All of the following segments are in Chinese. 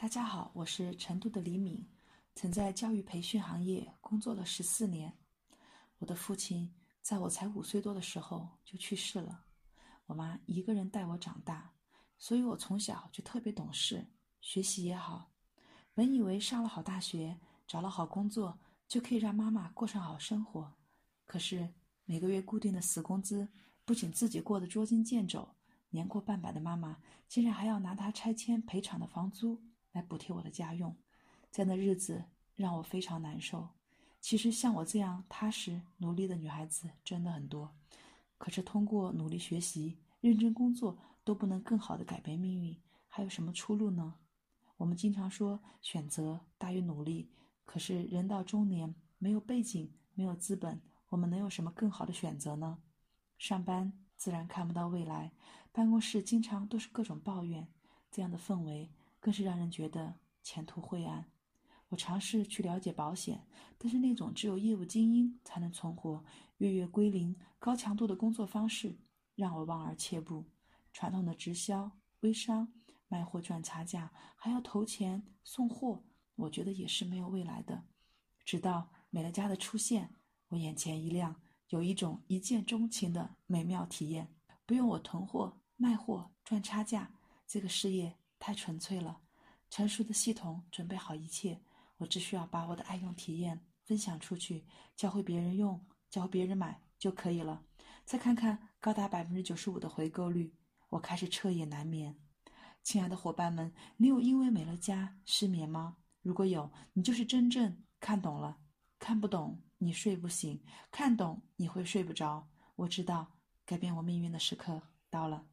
大家好，我是成都的李敏，曾在教育培训行业工作了十四年。我的父亲在我才五岁多的时候就去世了，我妈一个人带我长大，所以我从小就特别懂事，学习也好。本以为上了好大学，找了好工作，就可以让妈妈过上好生活。可是每个月固定的死工资，不仅自己过得捉襟见肘，年过半百的妈妈竟然还要拿她拆迁赔偿的房租。来补贴我的家用，这样的日子让我非常难受。其实像我这样踏实努力的女孩子真的很多，可是通过努力学习、认真工作都不能更好的改变命运，还有什么出路呢？我们经常说选择大于努力，可是人到中年没有背景、没有资本，我们能有什么更好的选择呢？上班自然看不到未来，办公室经常都是各种抱怨，这样的氛围。更是让人觉得前途晦暗。我尝试去了解保险，但是那种只有业务精英才能存活、月月归零、高强度的工作方式，让我望而却步。传统的直销、微商、卖货赚差价，还要投钱送货，我觉得也是没有未来的。直到美乐家的出现，我眼前一亮，有一种一见钟情的美妙体验。不用我囤货、卖货赚差价，这个事业。太纯粹了，成熟的系统准备好一切，我只需要把我的爱用体验分享出去，教会别人用，教会别人买就可以了。再看看高达百分之九十五的回购率，我开始彻夜难眠。亲爱的伙伴们，你有因为美乐家失眠吗？如果有，你就是真正看懂了。看不懂，你睡不醒；看懂，你会睡不着。我知道，改变我命运的时刻到了。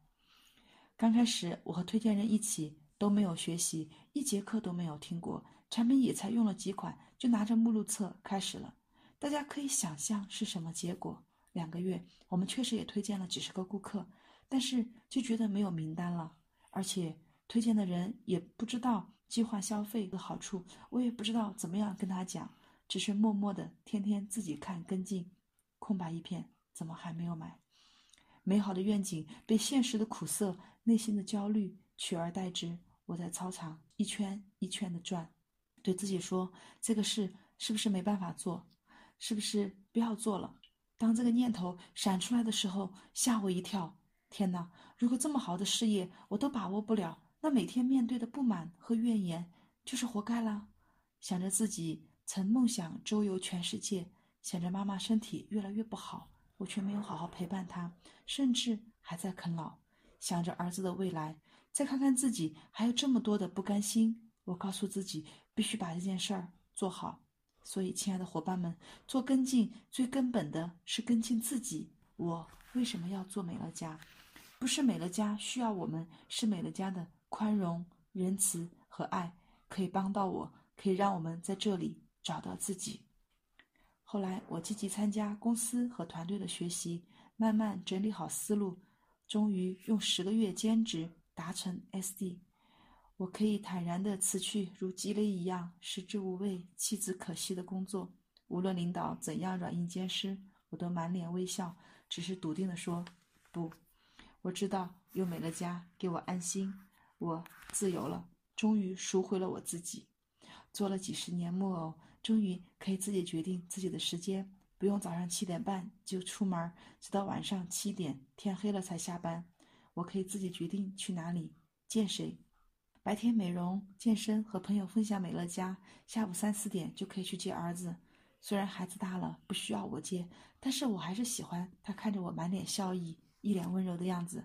刚开始，我和推荐人一起都没有学习，一节课都没有听过，产品也才用了几款，就拿着目录册开始了。大家可以想象是什么结果。两个月，我们确实也推荐了几十个顾客，但是就觉得没有名单了，而且推荐的人也不知道计划消费的好处，我也不知道怎么样跟他讲，只是默默的天天自己看跟进，空白一片，怎么还没有买？美好的愿景被现实的苦涩、内心的焦虑取而代之。我在操场一圈一圈的转，对自己说：“这个事是不是没办法做？是不是不要做了？”当这个念头闪出来的时候，吓我一跳。天哪！如果这么好的事业我都把握不了，那每天面对的不满和怨言就是活该了。想着自己曾梦想周游全世界，想着妈妈身体越来越不好。我却没有好好陪伴她，甚至还在啃老，想着儿子的未来，再看看自己还有这么多的不甘心。我告诉自己必须把这件事儿做好。所以，亲爱的伙伴们，做跟进最根本的是跟进自己。我为什么要做美乐家？不是美乐家需要我们，是美乐家的宽容、仁慈和爱可以帮到我，可以让我们在这里找到自己。后来，我积极参加公司和团队的学习，慢慢整理好思路，终于用十个月兼职达成 SD。我可以坦然地辞去如鸡肋一样食之无味、弃之可惜的工作。无论领导怎样软硬兼施，我都满脸微笑，只是笃定地说：“不。”我知道有美乐家给我安心，我自由了，终于赎回了我自己。做了几十年木偶。终于可以自己决定自己的时间，不用早上七点半就出门，直到晚上七点天黑了才下班。我可以自己决定去哪里见谁，白天美容健身和朋友分享美乐家，下午三四点就可以去接儿子。虽然孩子大了不需要我接，但是我还是喜欢他看着我满脸笑意、一脸温柔的样子。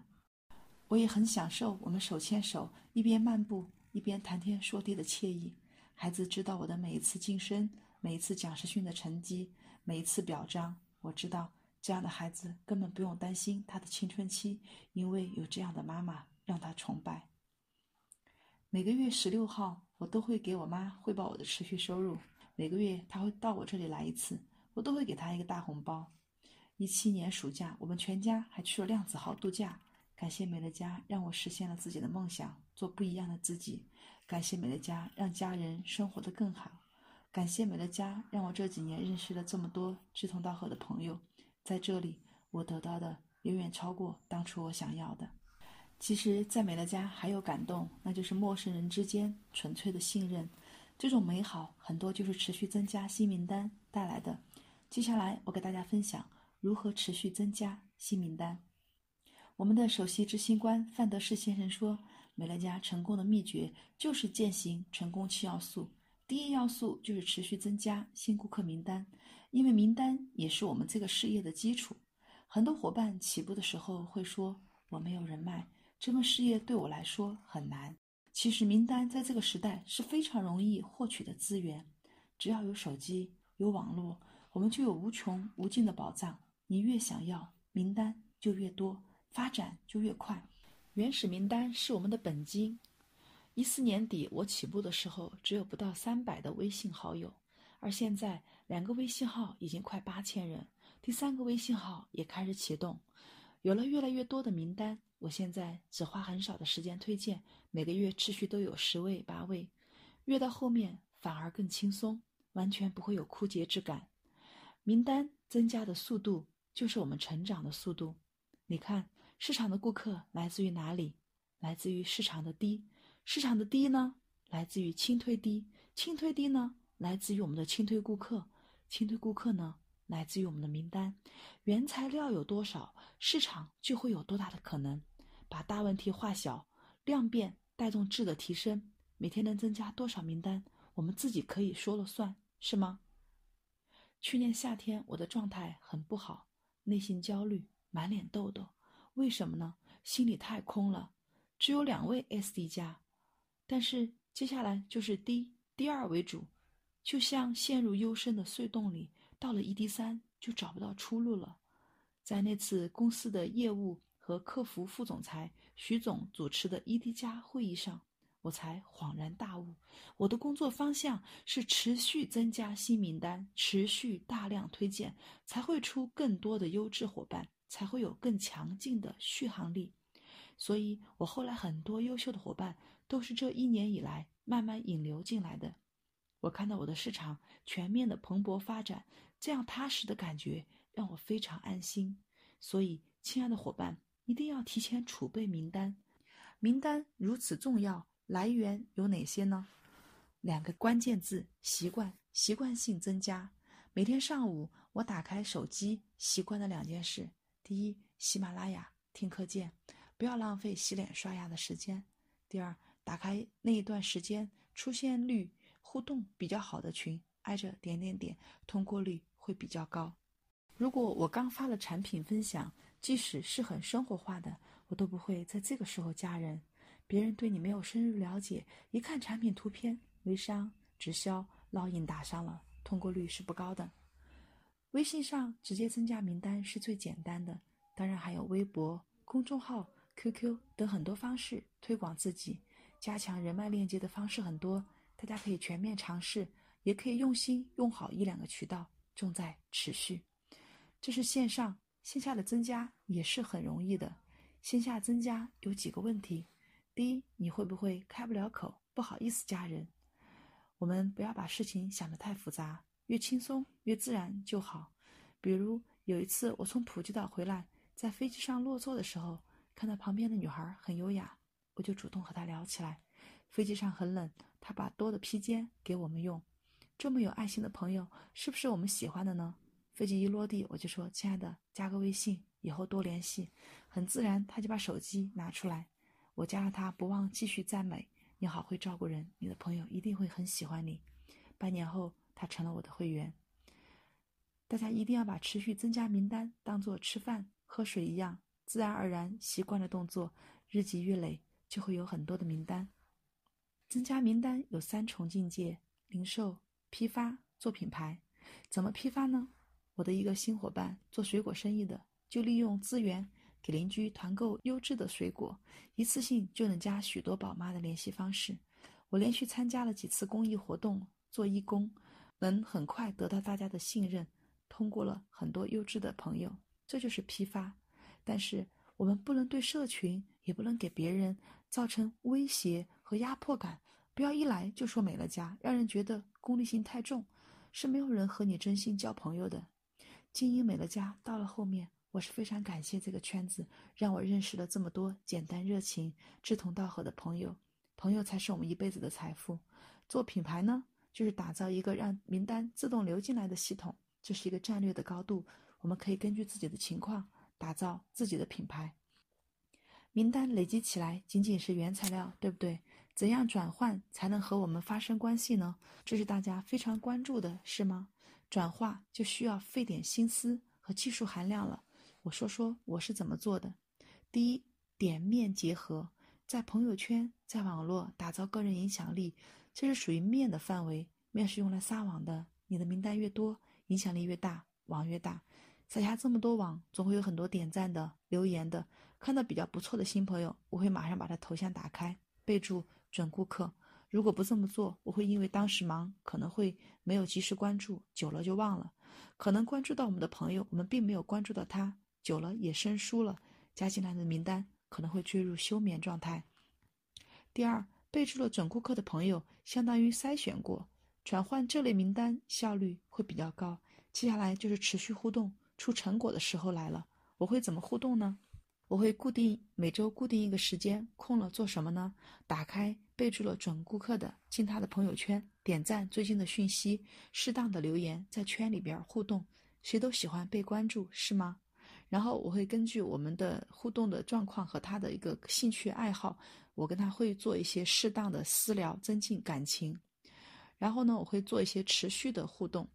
我也很享受我们手牵手一边漫步一边谈天说地的惬意。孩子知道我的每一次晋升，每一次讲师训的成绩，每一次表彰。我知道这样的孩子根本不用担心他的青春期，因为有这样的妈妈让他崇拜。每个月十六号，我都会给我妈汇报我的持续收入。每个月她会到我这里来一次，我都会给她一个大红包。一七年暑假，我们全家还去了量子号度假。感谢美乐家让我实现了自己的梦想，做不一样的自己。感谢美乐家，让家人生活得更好。感谢美乐家，让我这几年认识了这么多志同道合的朋友。在这里，我得到的远远超过当初我想要的。其实，在美乐家还有感动，那就是陌生人之间纯粹的信任。这种美好，很多就是持续增加新名单带来的。接下来，我给大家分享如何持续增加新名单。我们的首席执行官范德士先生说，美乐家成功的秘诀就是践行成功七要素。第一要素就是持续增加新顾客名单，因为名单也是我们这个事业的基础。很多伙伴起步的时候会说：“我没有人脉。”这份事业对我来说很难。其实名单在这个时代是非常容易获取的资源，只要有手机、有网络，我们就有无穷无尽的宝藏。你越想要，名单就越多，发展就越快。原始名单是我们的本金。一四年底我起步的时候，只有不到三百的微信好友，而现在两个微信号已经快八千人，第三个微信号也开始启动，有了越来越多的名单。我现在只花很少的时间推荐，每个月持续都有十位八位，越到后面反而更轻松，完全不会有枯竭之感。名单增加的速度就是我们成长的速度。你看，市场的顾客来自于哪里？来自于市场的低，市场的低呢？来自于轻推低，轻推低呢？来自于我们的轻推顾客，轻推顾客呢？来自于我们的名单。原材料有多少，市场就会有多大的可能。把大问题化小，量变带动质的提升。每天能增加多少名单，我们自己可以说了算，是吗？去年夏天我的状态很不好，内心焦虑，满脸痘痘。为什么呢？心里太空了，只有两位 SD 加，但是接下来就是低第二为主，就像陷入幽深的隧洞里，到了 ED 三就找不到出路了。在那次公司的业务。和客服副总裁徐总主持的 ED 加会议上，我才恍然大悟，我的工作方向是持续增加新名单，持续大量推荐，才会出更多的优质伙伴，才会有更强劲的续航力。所以，我后来很多优秀的伙伴都是这一年以来慢慢引流进来的。我看到我的市场全面的蓬勃发展，这样踏实的感觉让我非常安心。所以，亲爱的伙伴。一定要提前储备名单，名单如此重要，来源有哪些呢？两个关键字：习惯，习惯性增加。每天上午我打开手机，习惯的两件事：第一，喜马拉雅听课件，不要浪费洗脸刷牙的时间；第二，打开那一段时间出现率互动比较好的群，挨着点点点，通过率会比较高。如果我刚发了产品分享，即使是很生活化的，我都不会在这个时候加人。别人对你没有深入了解，一看产品图片，微商、直销、烙印打上了，通过率是不高的。微信上直接增加名单是最简单的，当然还有微博、公众号、QQ 等很多方式推广自己、加强人脉链接的方式很多，大家可以全面尝试，也可以用心用好一两个渠道，重在持续。这是线上。线下的增加也是很容易的，线下增加有几个问题：第一，你会不会开不了口，不好意思加人？我们不要把事情想得太复杂，越轻松越自然就好。比如有一次我从普吉岛回来，在飞机上落座的时候，看到旁边的女孩很优雅，我就主动和他聊起来。飞机上很冷，他把多的披肩给我们用。这么有爱心的朋友，是不是我们喜欢的呢？飞机一落地，我就说：“亲爱的，加个微信，以后多联系。”很自然，他就把手机拿出来，我加了他，不忘继续赞美：“你好会照顾人，你的朋友一定会很喜欢你。”半年后，他成了我的会员。大家一定要把持续增加名单当做吃饭喝水一样，自然而然习惯的动作，日积月累就会有很多的名单。增加名单有三重境界：零售、批发、做品牌。怎么批发呢？我的一个新伙伴做水果生意的，就利用资源给邻居团购优质的水果，一次性就能加许多宝妈的联系方式。我连续参加了几次公益活动，做义工，能很快得到大家的信任，通过了很多优质的朋友，这就是批发。但是我们不能对社群，也不能给别人造成威胁和压迫感，不要一来就说美乐家，让人觉得功利性太重，是没有人和你真心交朋友的。经营美乐家到了后面，我是非常感谢这个圈子，让我认识了这么多简单、热情、志同道合的朋友。朋友才是我们一辈子的财富。做品牌呢，就是打造一个让名单自动流进来的系统，这是一个战略的高度。我们可以根据自己的情况打造自己的品牌。名单累积起来仅仅是原材料，对不对？怎样转换才能和我们发生关系呢？这是大家非常关注的，是吗？转化就需要费点心思和技术含量了。我说说我是怎么做的。第一，点面结合，在朋友圈、在网络打造个人影响力，这是属于面的范围。面是用来撒网的，你的名单越多，影响力越大，网越大。撒下这么多网，总会有很多点赞的、留言的。看到比较不错的新朋友，我会马上把他头像打开，备注准顾客。如果不这么做，我会因为当时忙，可能会没有及时关注，久了就忘了。可能关注到我们的朋友，我们并没有关注到他，久了也生疏了，加进来的名单可能会坠入休眠状态。第二，备注了准顾客的朋友，相当于筛选过，转换这类名单效率会比较高。接下来就是持续互动，出成果的时候来了。我会怎么互动呢？我会固定每周固定一个时间，空了做什么呢？打开备注了准顾客的，进他的朋友圈点赞最近的讯息，适当的留言，在圈里边互动。谁都喜欢被关注，是吗？然后我会根据我们的互动的状况和他的一个兴趣爱好，我跟他会做一些适当的私聊，增进感情。然后呢，我会做一些持续的互动。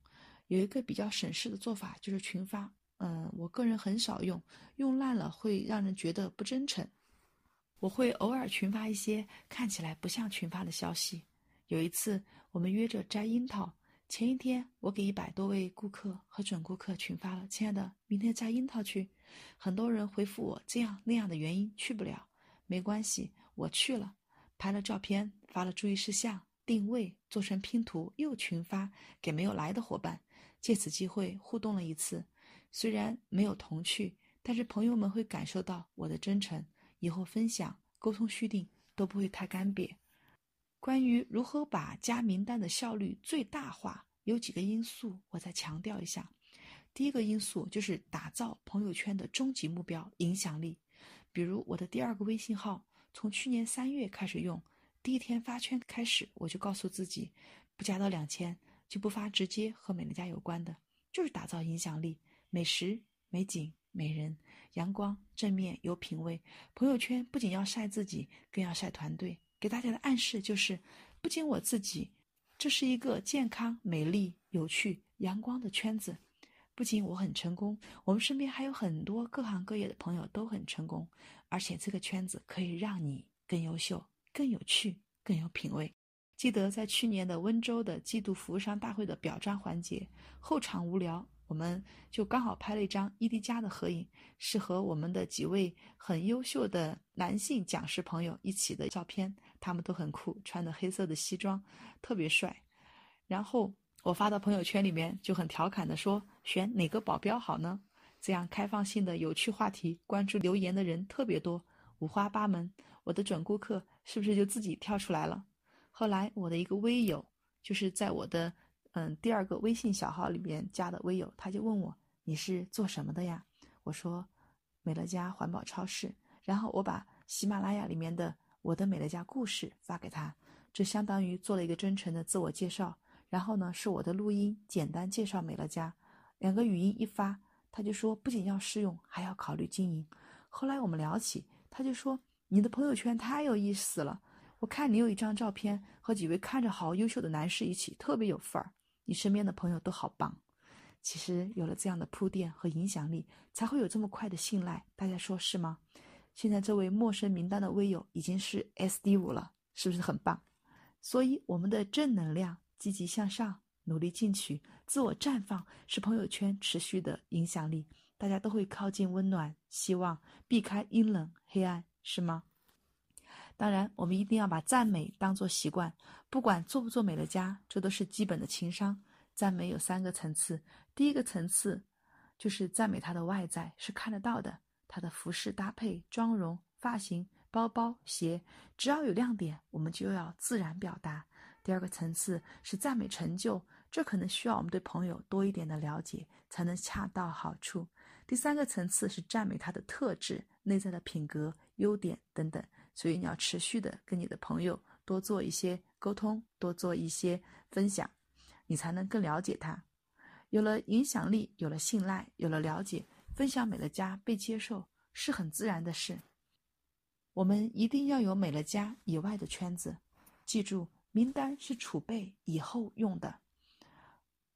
有一个比较省事的做法，就是群发。嗯，我个人很少用，用烂了会让人觉得不真诚。我会偶尔群发一些看起来不像群发的消息。有一次，我们约着摘樱桃，前一天我给一百多位顾客和准顾客群发了：“亲爱的，明天摘樱桃去。”很多人回复我这样那样的原因去不了，没关系，我去了，拍了照片，发了注意事项、定位，做成拼图，又群发给没有来的伙伴，借此机会互动了一次。虽然没有同趣，但是朋友们会感受到我的真诚，以后分享、沟通续订都不会太干瘪。关于如何把加名单的效率最大化，有几个因素，我再强调一下。第一个因素就是打造朋友圈的终极目标——影响力。比如我的第二个微信号，从去年三月开始用，第一天发圈开始，我就告诉自己，不加到两千就不发直接和美乐家有关的，就是打造影响力。美食、美景、美人、阳光、正面、有品位。朋友圈不仅要晒自己，更要晒团队。给大家的暗示就是，不仅我自己，这是一个健康、美丽、有趣、阳光的圈子。不仅我很成功，我们身边还有很多各行各业的朋友都很成功。而且这个圈子可以让你更优秀、更有趣、更有品位。记得在去年的温州的季度服务商大会的表彰环节，后场无聊。我们就刚好拍了一张 ED+ 的合影，是和我们的几位很优秀的男性讲师朋友一起的照片，他们都很酷，穿的黑色的西装，特别帅。然后我发到朋友圈里面，就很调侃的说：“选哪个保镖好呢？”这样开放性的有趣话题，关注留言的人特别多，五花八门。我的准顾客是不是就自己跳出来了？后来我的一个微友，就是在我的。嗯，第二个微信小号里面加的微友，他就问我，你是做什么的呀？我说美乐家环保超市。然后我把喜马拉雅里面的我的美乐家故事发给他，这相当于做了一个真诚的自我介绍。然后呢，是我的录音，简单介绍美乐家。两个语音一发，他就说不仅要试用，还要考虑经营。后来我们聊起，他就说你的朋友圈太有意思了，我看你有一张照片和几位看着好优秀的男士一起，特别有范儿。你身边的朋友都好棒，其实有了这样的铺垫和影响力，才会有这么快的信赖。大家说是吗？现在这位陌生名单的微友已经是 SD 五了，是不是很棒？所以我们的正能量、积极向上、努力进取、自我绽放，是朋友圈持续的影响力。大家都会靠近温暖、希望，避开阴冷、黑暗，是吗？当然，我们一定要把赞美当作习惯，不管做不做美乐家，这都是基本的情商。赞美有三个层次，第一个层次就是赞美他的外在，是看得到的，他的服饰搭配、妆容、发型、包包、鞋，只要有亮点，我们就要自然表达。第二个层次是赞美成就，这可能需要我们对朋友多一点的了解，才能恰到好处。第三个层次是赞美他的特质、内在的品格、优点等等。所以你要持续的跟你的朋友多做一些沟通，多做一些分享，你才能更了解他。有了影响力，有了信赖，有了了解，分享美乐家被接受是很自然的事。我们一定要有美乐家以外的圈子，记住，名单是储备以后用的。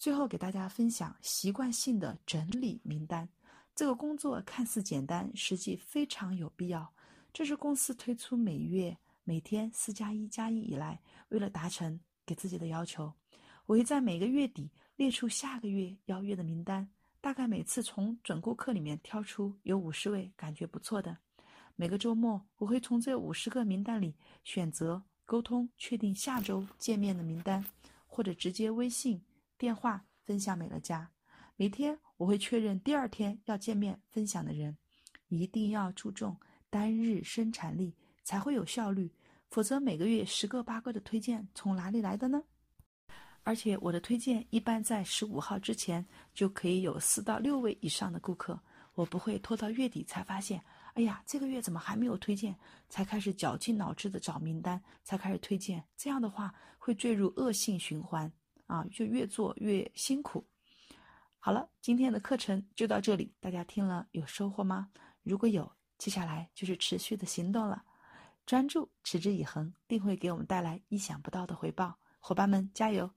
最后给大家分享习惯性的整理名单，这个工作看似简单，实际非常有必要。这是公司推出每月、每天四加一加一以来，为了达成给自己的要求，我会在每个月底列出下个月邀约的名单，大概每次从准顾客里面挑出有五十位感觉不错的。每个周末，我会从这五十个名单里选择沟通，确定下周见面的名单，或者直接微信。电话分享美乐家，每天我会确认第二天要见面分享的人，一定要注重单日生产力才会有效率，否则每个月十个八个的推荐从哪里来的呢？而且我的推荐一般在十五号之前就可以有四到六位以上的顾客，我不会拖到月底才发现，哎呀，这个月怎么还没有推荐，才开始绞尽脑汁的找名单，才开始推荐，这样的话会坠入恶性循环。啊，就越做越辛苦。好了，今天的课程就到这里，大家听了有收获吗？如果有，接下来就是持续的行动了。专注，持之以恒，定会给我们带来意想不到的回报。伙伴们，加油！